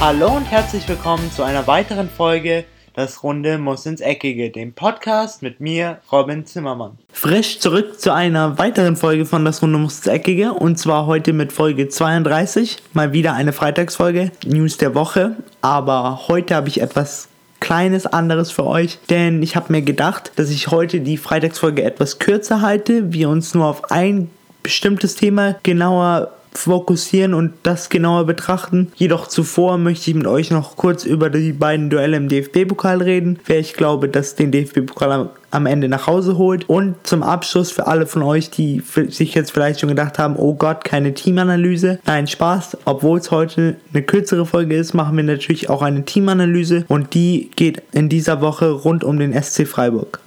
Hallo und herzlich willkommen zu einer weiteren Folge Das Runde muss ins Eckige, dem Podcast mit mir, Robin Zimmermann. Frisch zurück zu einer weiteren Folge von Das Runde muss ins Eckige und zwar heute mit Folge 32. Mal wieder eine Freitagsfolge, News der Woche. Aber heute habe ich etwas kleines anderes für euch, denn ich habe mir gedacht, dass ich heute die Freitagsfolge etwas kürzer halte, wir uns nur auf ein bestimmtes Thema genauer fokussieren und das genauer betrachten. Jedoch zuvor möchte ich mit euch noch kurz über die beiden Duelle im DFB-Pokal reden, wer ich glaube, dass den DFB-Pokal am Ende nach Hause holt. Und zum Abschluss für alle von euch, die sich jetzt vielleicht schon gedacht haben, oh Gott, keine Teamanalyse. Nein, Spaß. Obwohl es heute eine kürzere Folge ist, machen wir natürlich auch eine Teamanalyse und die geht in dieser Woche rund um den SC Freiburg.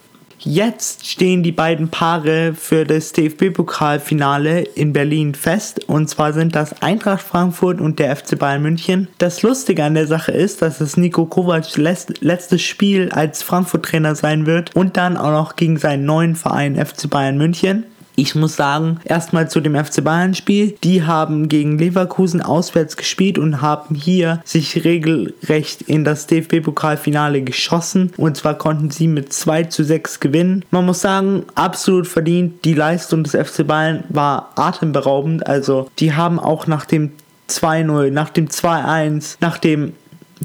Jetzt stehen die beiden Paare für das DFB-Pokalfinale in Berlin fest. Und zwar sind das Eintracht Frankfurt und der FC Bayern München. Das Lustige an der Sache ist, dass es Nico Kovacs letztes Spiel als Frankfurt-Trainer sein wird und dann auch noch gegen seinen neuen Verein FC Bayern München. Ich muss sagen, erstmal zu dem FC Bayern Spiel. Die haben gegen Leverkusen auswärts gespielt und haben hier sich regelrecht in das DFB-Pokalfinale geschossen. Und zwar konnten sie mit 2 zu 6 gewinnen. Man muss sagen, absolut verdient. Die Leistung des FC Bayern war atemberaubend. Also die haben auch nach dem 2-0, nach dem 2-1, nach dem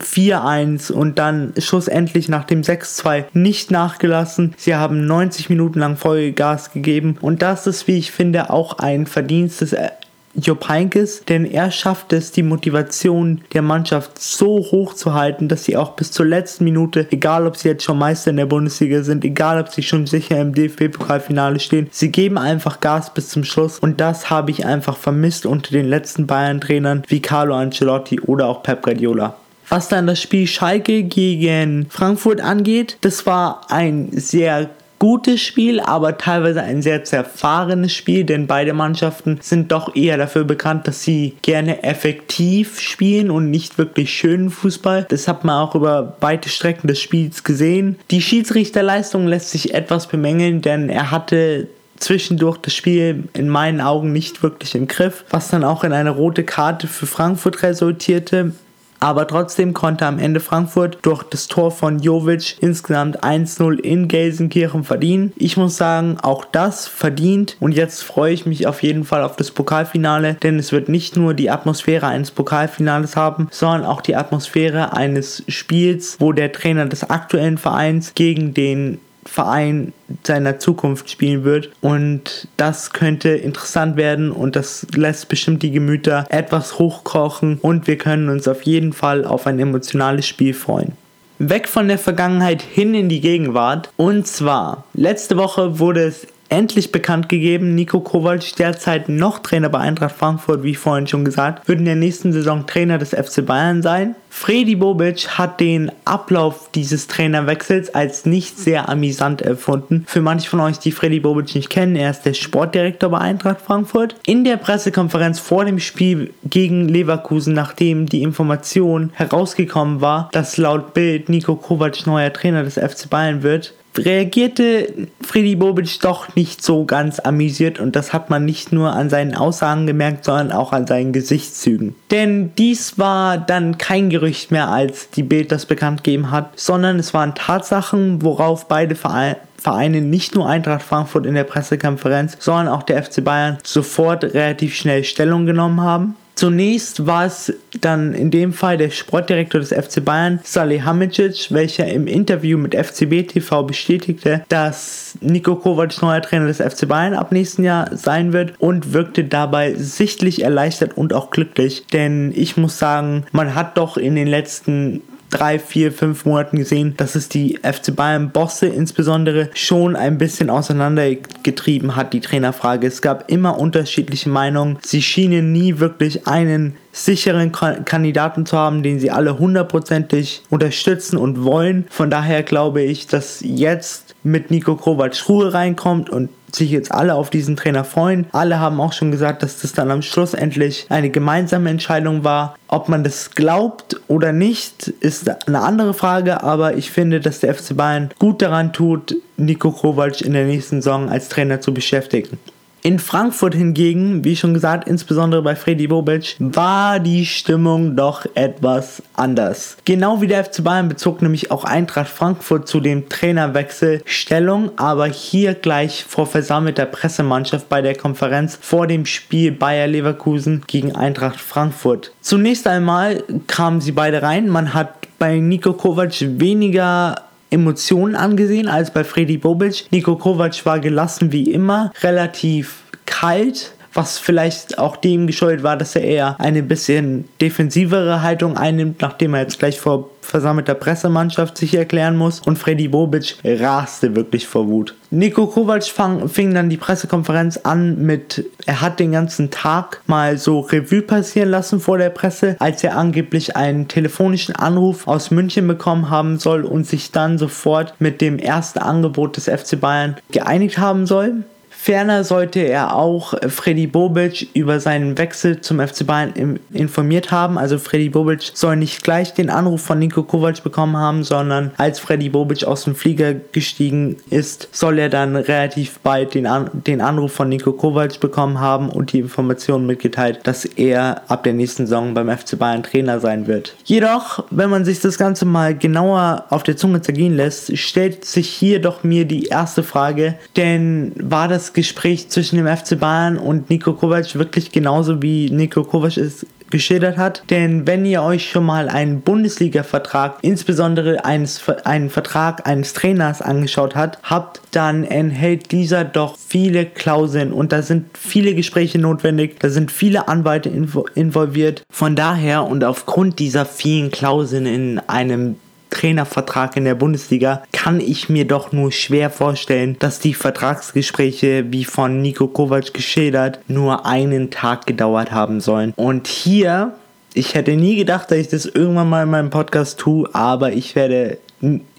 4-1 und dann schlussendlich nach dem 6-2 nicht nachgelassen. Sie haben 90 Minuten lang Vollgas gegeben und das ist, wie ich finde, auch ein Verdienst des äh, Jupp Heynckes, denn er schafft es, die Motivation der Mannschaft so hoch zu halten, dass sie auch bis zur letzten Minute, egal ob sie jetzt schon Meister in der Bundesliga sind, egal ob sie schon sicher im DFB-Pokalfinale stehen, sie geben einfach Gas bis zum Schluss und das habe ich einfach vermisst unter den letzten Bayern-Trainern wie Carlo Ancelotti oder auch Pep Guardiola. Was dann das Spiel Schalke gegen Frankfurt angeht, das war ein sehr gutes Spiel, aber teilweise ein sehr zerfahrenes Spiel, denn beide Mannschaften sind doch eher dafür bekannt, dass sie gerne effektiv spielen und nicht wirklich schönen Fußball. Das hat man auch über weite Strecken des Spiels gesehen. Die Schiedsrichterleistung lässt sich etwas bemängeln, denn er hatte zwischendurch das Spiel in meinen Augen nicht wirklich im Griff, was dann auch in eine rote Karte für Frankfurt resultierte. Aber trotzdem konnte am Ende Frankfurt durch das Tor von Jovic insgesamt 1-0 in Gelsenkirchen verdienen. Ich muss sagen, auch das verdient. Und jetzt freue ich mich auf jeden Fall auf das Pokalfinale, denn es wird nicht nur die Atmosphäre eines Pokalfinales haben, sondern auch die Atmosphäre eines Spiels, wo der Trainer des aktuellen Vereins gegen den Verein seiner Zukunft spielen wird. Und das könnte interessant werden und das lässt bestimmt die Gemüter etwas hochkochen und wir können uns auf jeden Fall auf ein emotionales Spiel freuen. Weg von der Vergangenheit hin in die Gegenwart. Und zwar, letzte Woche wurde es endlich bekannt gegeben. Nico Kovac, derzeit noch Trainer bei Eintracht Frankfurt, wie vorhin schon gesagt, wird in der nächsten Saison Trainer des FC Bayern sein. Fredi Bobic hat den Ablauf dieses Trainerwechsels als nicht sehr amüsant erfunden. Für manche von euch, die Fredi Bobic nicht kennen, er ist der Sportdirektor bei Eintracht Frankfurt. In der Pressekonferenz vor dem Spiel gegen Leverkusen, nachdem die Information herausgekommen war, dass laut Bild Nico Kovac neuer Trainer des FC Bayern wird, reagierte Freddy Bobic doch nicht so ganz amüsiert und das hat man nicht nur an seinen Aussagen gemerkt, sondern auch an seinen Gesichtszügen. Denn dies war dann kein Gerücht mehr, als die Bild das bekannt gegeben hat, sondern es waren Tatsachen, worauf beide Vereine nicht nur Eintracht Frankfurt in der Pressekonferenz, sondern auch der FC Bayern sofort relativ schnell Stellung genommen haben. Zunächst war es dann in dem Fall der Sportdirektor des FC Bayern, Salih Hamicic, welcher im Interview mit FCB TV bestätigte, dass Nico Kovac neuer Trainer des FC Bayern ab nächsten Jahr sein wird und wirkte dabei sichtlich erleichtert und auch glücklich. Denn ich muss sagen, man hat doch in den letzten drei, vier, fünf Monaten gesehen, dass es die FC Bayern Bosse insbesondere schon ein bisschen auseinandergetrieben hat, die Trainerfrage. Es gab immer unterschiedliche Meinungen. Sie schienen nie wirklich einen sicheren Kandidaten zu haben, den sie alle hundertprozentig unterstützen und wollen. Von daher glaube ich, dass jetzt mit Nico Kovac Ruhe reinkommt und sich jetzt alle auf diesen Trainer freuen. Alle haben auch schon gesagt, dass das dann am Schluss endlich eine gemeinsame Entscheidung war. Ob man das glaubt oder nicht, ist eine andere Frage, aber ich finde, dass der FC Bayern gut daran tut, Nico Kovac in der nächsten Saison als Trainer zu beschäftigen. In Frankfurt hingegen, wie schon gesagt, insbesondere bei Freddy Bobic, war die Stimmung doch etwas anders. Genau wie der FC Bayern bezog nämlich auch Eintracht Frankfurt zu dem Trainerwechsel Stellung, aber hier gleich vor versammelter Pressemannschaft bei der Konferenz vor dem Spiel Bayer Leverkusen gegen Eintracht Frankfurt. Zunächst einmal kamen sie beide rein. Man hat bei Nico Kovac weniger Emotionen angesehen als bei Freddy Bobic. Nico Kovac war gelassen wie immer, relativ kalt, was vielleicht auch dem geschuldet war, dass er eher eine bisschen defensivere Haltung einnimmt, nachdem er jetzt gleich vor versammelter Pressemannschaft sich erklären muss und Freddy Bobic raste wirklich vor Wut. Nico Kovac fang, fing dann die Pressekonferenz an mit, er hat den ganzen Tag mal so Revue passieren lassen vor der Presse, als er angeblich einen telefonischen Anruf aus München bekommen haben soll und sich dann sofort mit dem ersten Angebot des FC Bayern geeinigt haben soll. Ferner sollte er auch Freddy Bobic über seinen Wechsel zum FC Bayern informiert haben. Also Freddy Bobic soll nicht gleich den Anruf von Nico Kovac bekommen haben, sondern als Freddy Bobic aus dem Flieger gestiegen ist, soll er dann relativ bald den, An den Anruf von Nico Kovac bekommen haben und die Information mitgeteilt, dass er ab der nächsten Saison beim FC Bayern Trainer sein wird. Jedoch, wenn man sich das Ganze mal genauer auf der Zunge zergehen lässt, stellt sich hier doch mir die erste Frage, denn war das Gespräch zwischen dem FC Bayern und Nico Kovac wirklich genauso wie Nico Kovac es geschildert hat. Denn wenn ihr euch schon mal einen Bundesliga-Vertrag, insbesondere eines, einen Vertrag eines Trainers angeschaut habt, habt, dann enthält dieser doch viele Klauseln und da sind viele Gespräche notwendig, da sind viele Anwälte involviert. Von daher und aufgrund dieser vielen Klauseln in einem Trainervertrag in der Bundesliga kann ich mir doch nur schwer vorstellen, dass die Vertragsgespräche, wie von Nico Kovac geschildert, nur einen Tag gedauert haben sollen. Und hier, ich hätte nie gedacht, dass ich das irgendwann mal in meinem Podcast tue, aber ich werde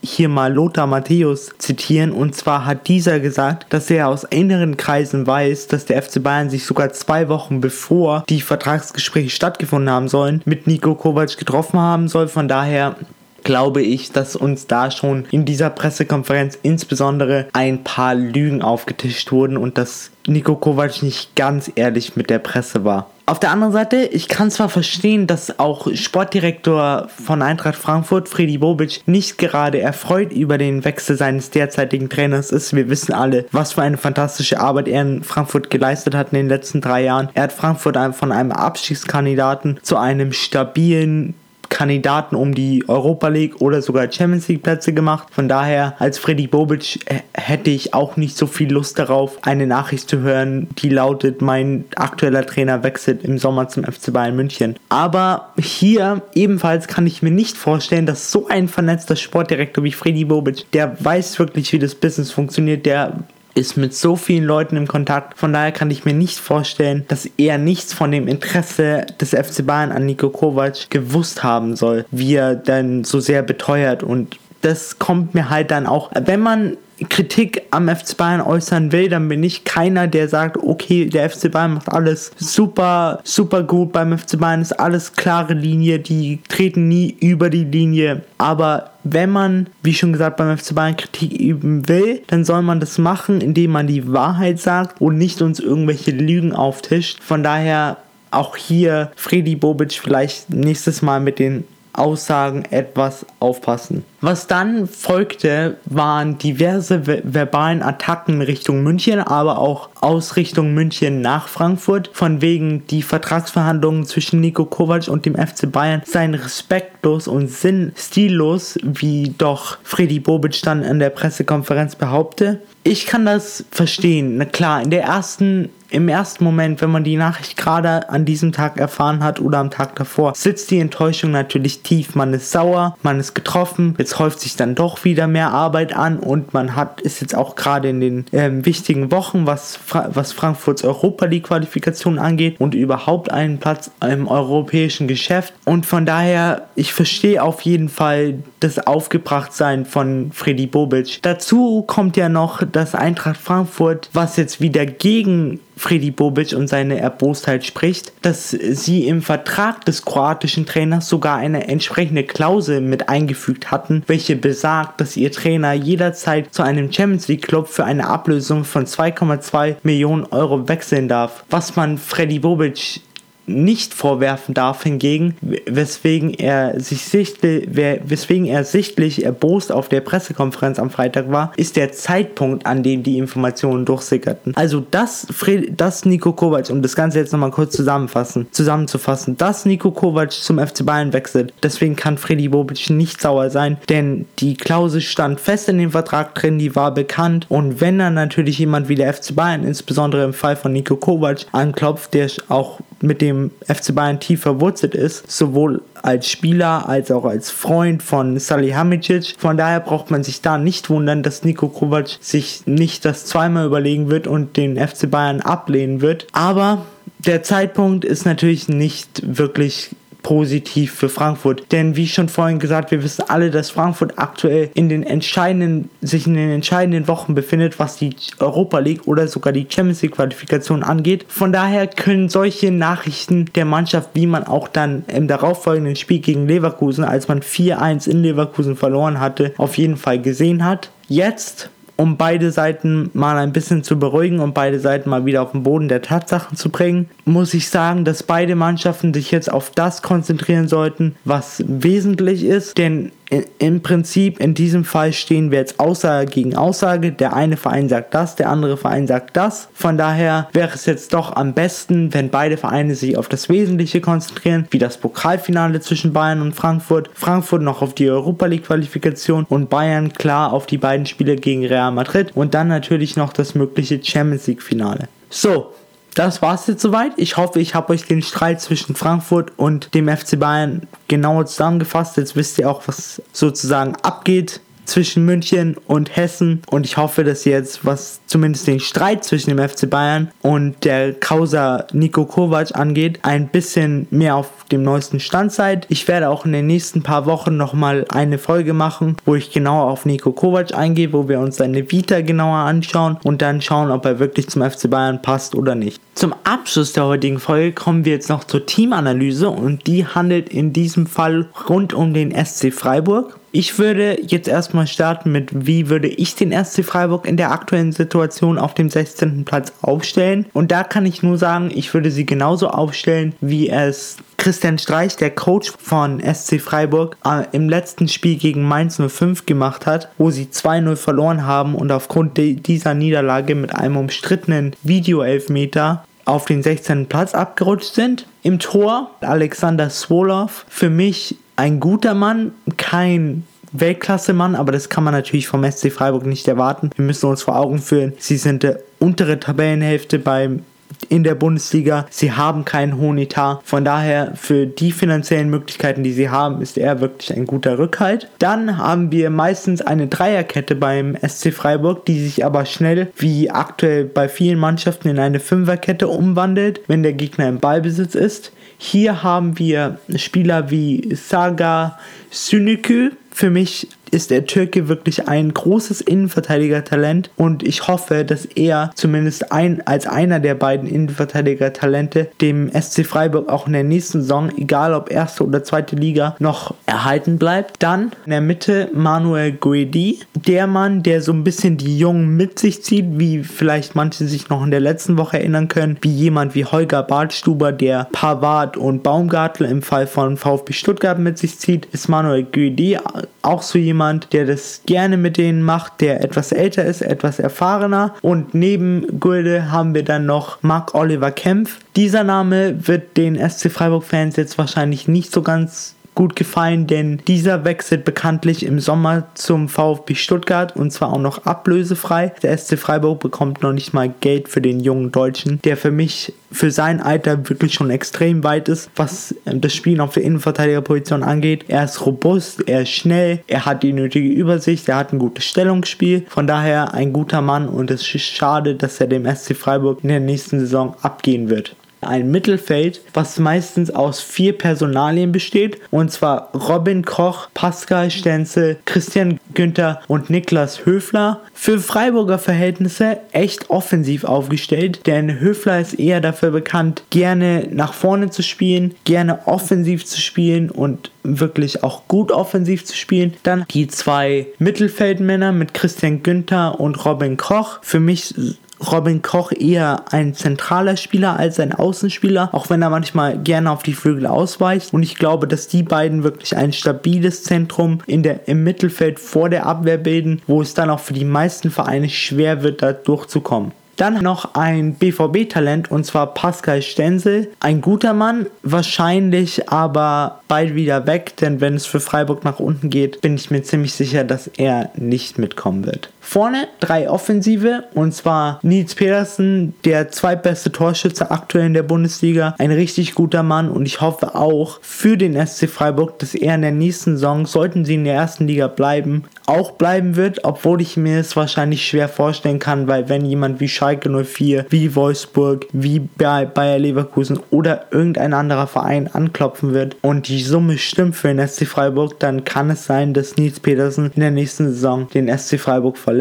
hier mal Lothar Matthäus zitieren. Und zwar hat dieser gesagt, dass er aus inneren Kreisen weiß, dass der FC Bayern sich sogar zwei Wochen bevor die Vertragsgespräche stattgefunden haben sollen, mit Nico Kovac getroffen haben soll. Von daher glaube ich, dass uns da schon in dieser Pressekonferenz insbesondere ein paar Lügen aufgetischt wurden und dass Nico Kovac nicht ganz ehrlich mit der Presse war. Auf der anderen Seite, ich kann zwar verstehen, dass auch Sportdirektor von Eintracht Frankfurt, Freddy Bobic, nicht gerade erfreut über den Wechsel seines derzeitigen Trainers ist. Wir wissen alle, was für eine fantastische Arbeit er in Frankfurt geleistet hat in den letzten drei Jahren. Er hat Frankfurt von einem Abstiegskandidaten zu einem stabilen Kandidaten um die Europa League oder sogar Champions League Plätze gemacht. Von daher, als Freddy Bobic hätte ich auch nicht so viel Lust darauf, eine Nachricht zu hören, die lautet, mein aktueller Trainer wechselt im Sommer zum FC Bayern München. Aber hier ebenfalls kann ich mir nicht vorstellen, dass so ein vernetzter Sportdirektor wie Freddy Bobic, der weiß wirklich, wie das Business funktioniert, der ist mit so vielen Leuten im Kontakt. Von daher kann ich mir nicht vorstellen, dass er nichts von dem Interesse des FC Bayern an Nico Kovac gewusst haben soll, wie er denn so sehr beteuert und das kommt mir halt dann auch, wenn man Kritik am FC Bayern äußern will, dann bin ich keiner, der sagt, okay, der FC Bayern macht alles super, super gut. Beim FC Bayern ist alles klare Linie, die treten nie über die Linie. Aber wenn man, wie schon gesagt, beim FC Bayern Kritik üben will, dann soll man das machen, indem man die Wahrheit sagt und nicht uns irgendwelche Lügen auftischt. Von daher auch hier Freddy Bobic vielleicht nächstes Mal mit den Aussagen etwas aufpassen. Was dann folgte, waren diverse verbalen Attacken Richtung München, aber auch aus Richtung München nach Frankfurt. Von wegen die Vertragsverhandlungen zwischen Nico Kovac und dem FC Bayern seien respektlos und sind stillos, wie doch Freddy Bobic dann in der Pressekonferenz behaupte. Ich kann das verstehen. Na klar, in der ersten im ersten Moment, wenn man die Nachricht gerade an diesem Tag erfahren hat oder am Tag davor, sitzt die Enttäuschung natürlich tief. Man ist sauer, man ist getroffen, jetzt häuft sich dann doch wieder mehr Arbeit an und man hat, ist jetzt auch gerade in den ähm, wichtigen Wochen, was, was Frankfurts Europa League Qualifikation angeht und überhaupt einen Platz im europäischen Geschäft. Und von daher, ich verstehe auf jeden Fall das Aufgebrachtsein von Freddy Bobic. Dazu kommt ja noch, dass Eintracht Frankfurt, was jetzt wieder gegen Freddy Bobic und seine Erbostheit spricht, dass sie im Vertrag des kroatischen Trainers sogar eine entsprechende Klausel mit eingefügt hatten, welche besagt, dass ihr Trainer jederzeit zu einem Champions League Club für eine Ablösung von 2,2 Millionen Euro wechseln darf, was man Freddy Bobic nicht vorwerfen darf hingegen, weswegen er sich sichtlich, weswegen er sichtlich erbost auf der Pressekonferenz am Freitag war, ist der Zeitpunkt, an dem die Informationen durchsickerten. Also das, das Nico Kovac, um das Ganze jetzt nochmal kurz zusammenfassen, zusammenzufassen, dass Nico Kovac zum FC Bayern wechselt, deswegen kann Freddy Bobic nicht sauer sein, denn die Klausel stand fest in dem Vertrag drin, die war bekannt und wenn dann natürlich jemand wie der FC Bayern, insbesondere im Fall von Nico Kovac, anklopft, der auch mit dem FC Bayern tief verwurzelt ist, sowohl als Spieler als auch als Freund von Salihamidzic. Von daher braucht man sich da nicht wundern, dass Nico Kovac sich nicht das zweimal überlegen wird und den FC Bayern ablehnen wird. Aber der Zeitpunkt ist natürlich nicht wirklich positiv für Frankfurt. Denn wie schon vorhin gesagt, wir wissen alle, dass Frankfurt aktuell in den entscheidenden, sich in den entscheidenden Wochen befindet, was die Europa League oder sogar die Champions League Qualifikation angeht. Von daher können solche Nachrichten der Mannschaft, wie man auch dann im darauffolgenden Spiel gegen Leverkusen, als man 4-1 in Leverkusen verloren hatte, auf jeden Fall gesehen hat. Jetzt um beide Seiten mal ein bisschen zu beruhigen und beide Seiten mal wieder auf den Boden der Tatsachen zu bringen, muss ich sagen, dass beide Mannschaften sich jetzt auf das konzentrieren sollten, was wesentlich ist. Denn im Prinzip in diesem Fall stehen wir jetzt Aussage gegen Aussage. Der eine Verein sagt das, der andere Verein sagt das. Von daher wäre es jetzt doch am besten, wenn beide Vereine sich auf das Wesentliche konzentrieren, wie das Pokalfinale zwischen Bayern und Frankfurt. Frankfurt noch auf die Europa League Qualifikation und Bayern klar auf die beiden Spiele gegen Real Madrid und dann natürlich noch das mögliche Champions League Finale. So, das war's jetzt soweit. Ich hoffe, ich habe euch den Streit zwischen Frankfurt und dem FC Bayern genauer zusammengefasst. Jetzt wisst ihr auch, was sozusagen abgeht zwischen München und Hessen und ich hoffe, dass jetzt, was zumindest den Streit zwischen dem FC Bayern und der Causa Nico Kovac angeht, ein bisschen mehr auf dem neuesten Stand seid. Ich werde auch in den nächsten paar Wochen nochmal eine Folge machen, wo ich genauer auf Nico Kovac eingehe, wo wir uns seine Vita genauer anschauen und dann schauen, ob er wirklich zum FC Bayern passt oder nicht. Zum Abschluss der heutigen Folge kommen wir jetzt noch zur Teamanalyse und die handelt in diesem Fall rund um den SC Freiburg. Ich würde jetzt erstmal starten mit, wie würde ich den SC Freiburg in der aktuellen Situation auf dem 16. Platz aufstellen. Und da kann ich nur sagen, ich würde sie genauso aufstellen, wie es Christian Streich, der Coach von SC Freiburg, äh, im letzten Spiel gegen Mainz 05 gemacht hat, wo sie 2-0 verloren haben und aufgrund dieser Niederlage mit einem umstrittenen Videoelfmeter auf den 16. Platz abgerutscht sind. Im Tor Alexander Swolov, für mich ein guter Mann, kein Weltklasse-Mann, aber das kann man natürlich vom SC Freiburg nicht erwarten. Wir müssen uns vor Augen führen, sie sind der untere Tabellenhälfte beim in der Bundesliga. Sie haben keinen hohen Etat. Von daher, für die finanziellen Möglichkeiten, die sie haben, ist er wirklich ein guter Rückhalt. Dann haben wir meistens eine Dreierkette beim SC Freiburg, die sich aber schnell, wie aktuell bei vielen Mannschaften, in eine Fünferkette umwandelt, wenn der Gegner im Ballbesitz ist. Hier haben wir Spieler wie Saga Sünükü, für mich ist der Türke wirklich ein großes Innenverteidiger-Talent und ich hoffe, dass er zumindest ein, als einer der beiden Innenverteidiger-Talente dem SC Freiburg auch in der nächsten Saison, egal ob erste oder zweite Liga, noch erhalten bleibt. Dann in der Mitte Manuel Guedi, der Mann, der so ein bisschen die Jungen mit sich zieht, wie vielleicht manche sich noch in der letzten Woche erinnern können, wie jemand wie Holger Bartstuber, der Pavard und Baumgartel im Fall von VfB Stuttgart mit sich zieht, ist Manuel Guedi auch so jemand, jemand, der das gerne mit denen macht, der etwas älter ist, etwas erfahrener. Und neben Gulde haben wir dann noch Mark Oliver Kempf. Dieser Name wird den SC Freiburg-Fans jetzt wahrscheinlich nicht so ganz gut gefallen, denn dieser wechselt bekanntlich im Sommer zum VfB Stuttgart und zwar auch noch ablösefrei. Der SC Freiburg bekommt noch nicht mal Geld für den jungen Deutschen, der für mich für sein Alter wirklich schon extrem weit ist, was das Spielen auf der Innenverteidigerposition angeht. Er ist robust, er ist schnell, er hat die nötige Übersicht, er hat ein gutes Stellungsspiel. Von daher ein guter Mann und es ist schade, dass er dem SC Freiburg in der nächsten Saison abgehen wird. Ein Mittelfeld, was meistens aus vier Personalien besteht, und zwar Robin Koch, Pascal Stenzel, Christian Günther und Niklas Höfler. Für Freiburger Verhältnisse echt offensiv aufgestellt, denn Höfler ist eher dafür bekannt, gerne nach vorne zu spielen, gerne offensiv zu spielen und wirklich auch gut offensiv zu spielen. Dann die zwei Mittelfeldmänner mit Christian Günther und Robin Koch. Für mich Robin Koch eher ein zentraler Spieler als ein Außenspieler, auch wenn er manchmal gerne auf die Flügel ausweicht. Und ich glaube, dass die beiden wirklich ein stabiles Zentrum in der, im Mittelfeld vor der Abwehr bilden, wo es dann auch für die meisten Vereine schwer wird, da durchzukommen. Dann noch ein BVB-Talent und zwar Pascal Stenzel. Ein guter Mann, wahrscheinlich aber bald wieder weg, denn wenn es für Freiburg nach unten geht, bin ich mir ziemlich sicher, dass er nicht mitkommen wird. Vorne drei Offensive und zwar Nils Pedersen, der zweitbeste Torschütze aktuell in der Bundesliga. Ein richtig guter Mann und ich hoffe auch für den SC Freiburg, dass er in der nächsten Saison, sollten sie in der ersten Liga bleiben, auch bleiben wird, obwohl ich mir es wahrscheinlich schwer vorstellen kann, weil wenn jemand wie Schalke 04, wie Wolfsburg, wie Bayer Leverkusen oder irgendein anderer Verein anklopfen wird und die Summe stimmt für den SC Freiburg, dann kann es sein, dass Nils Petersen in der nächsten Saison den SC Freiburg verlässt.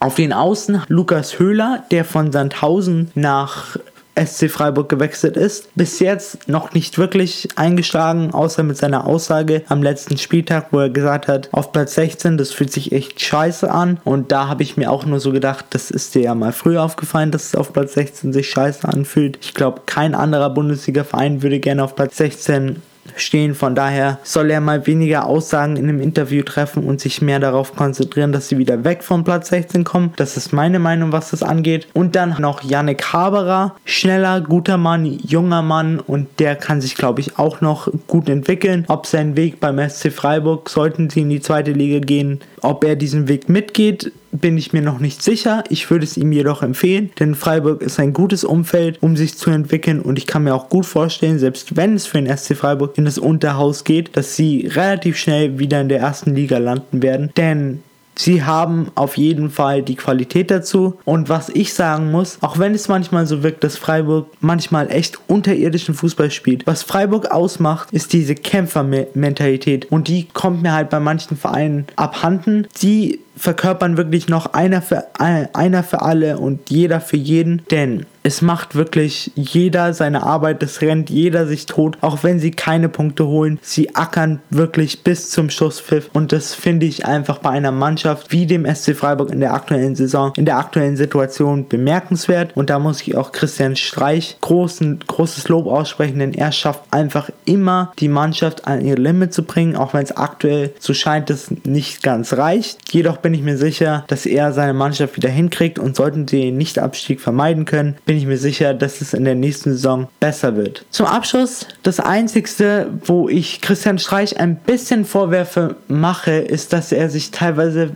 Auf den Außen Lukas Höhler, der von Sandhausen nach SC Freiburg gewechselt ist. Bis jetzt noch nicht wirklich eingeschlagen, außer mit seiner Aussage am letzten Spieltag, wo er gesagt hat, auf Platz 16, das fühlt sich echt scheiße an. Und da habe ich mir auch nur so gedacht, das ist dir ja mal früher aufgefallen, dass es auf Platz 16 sich scheiße anfühlt. Ich glaube, kein anderer Bundesliga-Verein würde gerne auf Platz 16 stehen. Von daher soll er mal weniger Aussagen in einem Interview treffen und sich mehr darauf konzentrieren, dass sie wieder weg vom Platz 16 kommen. Das ist meine Meinung, was das angeht. Und dann noch Yannick Haberer, schneller, guter Mann, junger Mann und der kann sich, glaube ich, auch noch gut entwickeln. Ob sein Weg beim SC Freiburg, sollten sie in die zweite Liga gehen, ob er diesen Weg mitgeht, bin ich mir noch nicht sicher. Ich würde es ihm jedoch empfehlen, denn Freiburg ist ein gutes Umfeld, um sich zu entwickeln und ich kann mir auch gut vorstellen, selbst wenn es für den SC Freiburg in das Unterhaus geht, dass sie relativ schnell wieder in der ersten Liga landen werden, denn Sie haben auf jeden Fall die Qualität dazu. Und was ich sagen muss, auch wenn es manchmal so wirkt, dass Freiburg manchmal echt unterirdischen Fußball spielt, was Freiburg ausmacht, ist diese Kämpfermentalität. Und die kommt mir halt bei manchen Vereinen abhanden. Die verkörpern wirklich noch einer für, einer für alle und jeder für jeden. Denn es macht wirklich jeder seine Arbeit, es rennt jeder sich tot, auch wenn sie keine Punkte holen. Sie ackern wirklich bis zum Schusspfiff und das finde ich einfach bei einer Mannschaft wie dem SC Freiburg in der aktuellen Saison, in der aktuellen Situation bemerkenswert und da muss ich auch Christian Streich großen, großes Lob aussprechen, denn er schafft einfach immer die Mannschaft an ihr Limit zu bringen, auch wenn es aktuell so scheint, dass nicht ganz reicht. Jedoch bin ich mir sicher, dass er seine Mannschaft wieder hinkriegt und sollten sie den Nicht-Abstieg vermeiden können, bin ich mir sicher, dass es in der nächsten Saison besser wird. Zum Abschluss, das einzigste, wo ich Christian Streich ein bisschen Vorwürfe mache, ist, dass er sich teilweise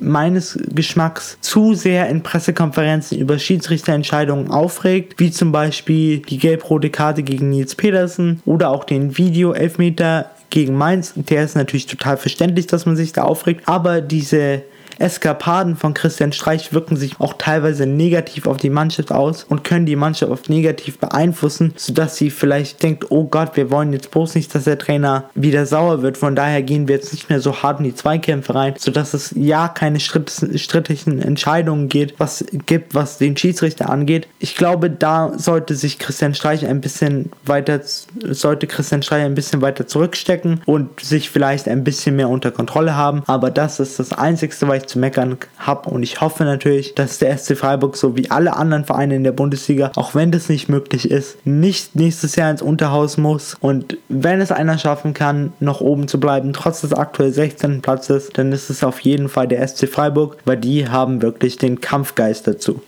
meines Geschmacks zu sehr in Pressekonferenzen über Schiedsrichterentscheidungen aufregt, wie zum Beispiel die gelb-rote Karte gegen Nils Pedersen oder auch den Video-Elfmeter gegen Mainz. Der ist natürlich total verständlich, dass man sich da aufregt, aber diese Eskapaden von Christian Streich wirken sich auch teilweise negativ auf die Mannschaft aus und können die Mannschaft oft negativ beeinflussen, sodass sie vielleicht denkt, oh Gott, wir wollen jetzt bloß nicht, dass der Trainer wieder sauer wird. Von daher gehen wir jetzt nicht mehr so hart in die Zweikämpfe rein, sodass es ja keine strittigen Entscheidungen geht, was gibt, was den Schiedsrichter angeht. Ich glaube, da sollte sich Christian Streich ein bisschen weiter, sollte Christian Streich ein bisschen weiter zurückstecken und sich vielleicht ein bisschen mehr unter Kontrolle haben. Aber das ist das Einzige, was ich zu meckern habe. Und ich hoffe natürlich, dass der SC Freiburg so wie alle anderen Vereine in der Bundesliga, auch wenn das nicht möglich ist, nicht nächstes Jahr ins Unterhaus muss. Und wenn es einer schaffen kann, noch oben zu bleiben, trotz des aktuell 16. Platzes, dann ist es auf jeden Fall der SC Freiburg, weil die haben wirklich den Kampfgeist dazu.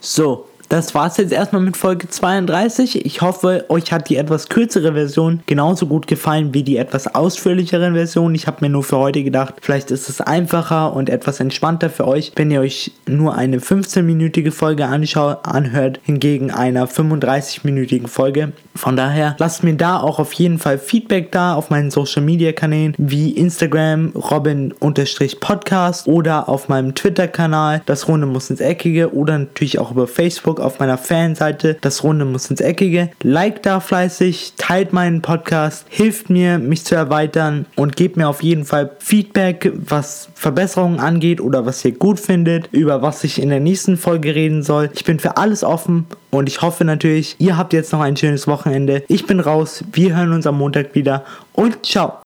So, das war es jetzt erstmal mit Folge 32. Ich hoffe, euch hat die etwas kürzere Version genauso gut gefallen wie die etwas ausführlicheren Version. Ich habe mir nur für heute gedacht, vielleicht ist es einfacher und etwas entspannter für euch, wenn ihr euch nur eine 15-minütige Folge anhört, hingegen einer 35-minütigen Folge. Von daher lasst mir da auch auf jeden Fall Feedback da auf meinen Social Media Kanälen wie Instagram Robin-Podcast oder auf meinem Twitter-Kanal Das Runde muss ins Eckige oder natürlich auch über Facebook Facebook, auf meiner Fanseite. Das Runde muss ins Eckige. Like da fleißig, teilt meinen Podcast, hilft mir, mich zu erweitern und gebt mir auf jeden Fall Feedback, was Verbesserungen angeht oder was ihr gut findet, über was ich in der nächsten Folge reden soll. Ich bin für alles offen und ich hoffe natürlich, ihr habt jetzt noch ein schönes Wochenende. Ich bin raus, wir hören uns am Montag wieder und ciao.